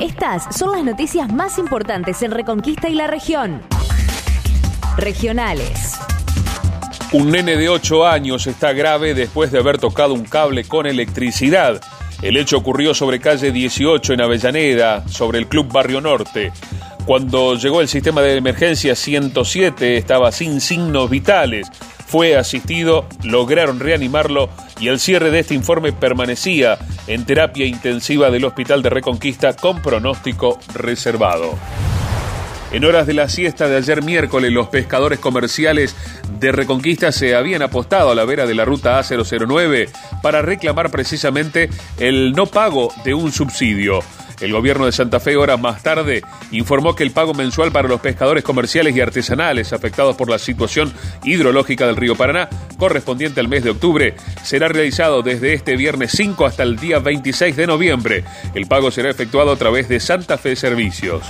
Estas son las noticias más importantes en Reconquista y la región. Regionales. Un nene de 8 años está grave después de haber tocado un cable con electricidad. El hecho ocurrió sobre calle 18 en Avellaneda, sobre el Club Barrio Norte. Cuando llegó el sistema de emergencia 107 estaba sin signos vitales. Fue asistido, lograron reanimarlo y al cierre de este informe permanecía en terapia intensiva del Hospital de Reconquista con pronóstico reservado. En horas de la siesta de ayer miércoles, los pescadores comerciales de Reconquista se habían apostado a la vera de la ruta A009 para reclamar precisamente el no pago de un subsidio. El gobierno de Santa Fe, horas más tarde, informó que el pago mensual para los pescadores comerciales y artesanales afectados por la situación hidrológica del río Paraná, correspondiente al mes de octubre, será realizado desde este viernes 5 hasta el día 26 de noviembre. El pago será efectuado a través de Santa Fe Servicios.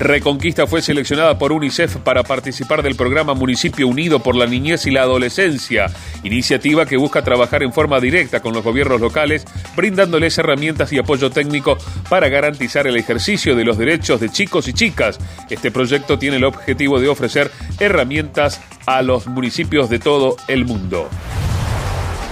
Reconquista fue seleccionada por UNICEF para participar del programa Municipio Unido por la Niñez y la Adolescencia, iniciativa que busca trabajar en forma directa con los gobiernos locales, brindándoles herramientas y apoyo técnico para garantizar el ejercicio de los derechos de chicos y chicas. Este proyecto tiene el objetivo de ofrecer herramientas a los municipios de todo el mundo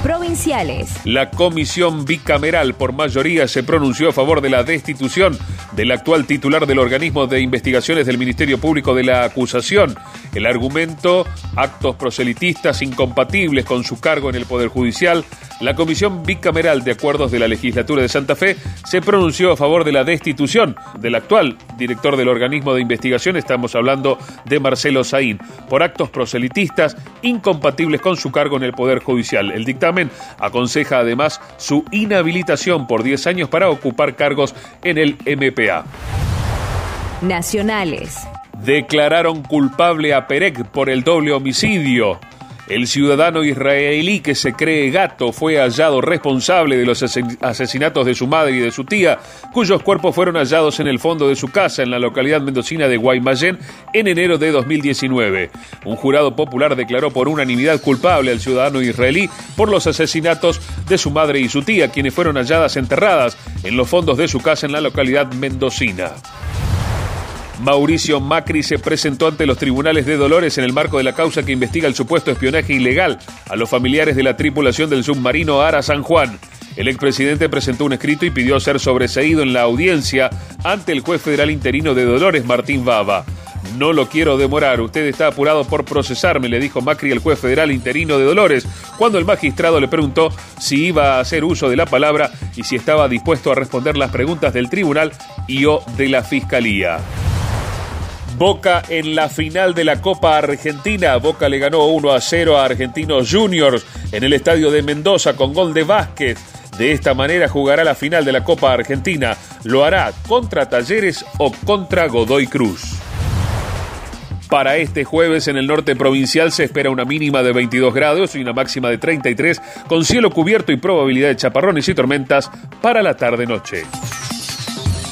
provinciales. La comisión bicameral por mayoría se pronunció a favor de la destitución del actual titular del organismo de investigaciones del Ministerio Público de la acusación. El argumento, actos proselitistas incompatibles con su cargo en el Poder Judicial, la Comisión Bicameral de Acuerdos de la Legislatura de Santa Fe se pronunció a favor de la destitución del actual director del organismo de investigación, estamos hablando de Marcelo Saín, por actos proselitistas incompatibles con su cargo en el Poder Judicial. El dictamen aconseja además su inhabilitación por 10 años para ocupar cargos en el MPA. Nacionales. Declararon culpable a Perec por el doble homicidio. El ciudadano israelí que se cree gato fue hallado responsable de los asesinatos de su madre y de su tía, cuyos cuerpos fueron hallados en el fondo de su casa en la localidad mendocina de Guaymallén en enero de 2019. Un jurado popular declaró por unanimidad culpable al ciudadano israelí por los asesinatos de su madre y su tía, quienes fueron halladas enterradas en los fondos de su casa en la localidad mendocina. Mauricio Macri se presentó ante los tribunales de Dolores en el marco de la causa que investiga el supuesto espionaje ilegal a los familiares de la tripulación del submarino Ara San Juan. El expresidente presentó un escrito y pidió ser sobreseído en la audiencia ante el juez federal interino de Dolores, Martín Baba. No lo quiero demorar, usted está apurado por procesarme, le dijo Macri al juez federal interino de Dolores, cuando el magistrado le preguntó si iba a hacer uso de la palabra y si estaba dispuesto a responder las preguntas del tribunal y o de la fiscalía. Boca en la final de la Copa Argentina. Boca le ganó 1 a 0 a Argentinos Juniors en el estadio de Mendoza con gol de Vázquez. De esta manera jugará la final de la Copa Argentina. Lo hará contra Talleres o contra Godoy Cruz. Para este jueves en el norte provincial se espera una mínima de 22 grados y una máxima de 33 con cielo cubierto y probabilidad de chaparrones y tormentas para la tarde-noche.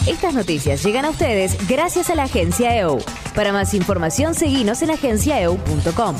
Estas noticias llegan a ustedes gracias a la agencia EU. Para más información, seguimos en agenciaeu.com.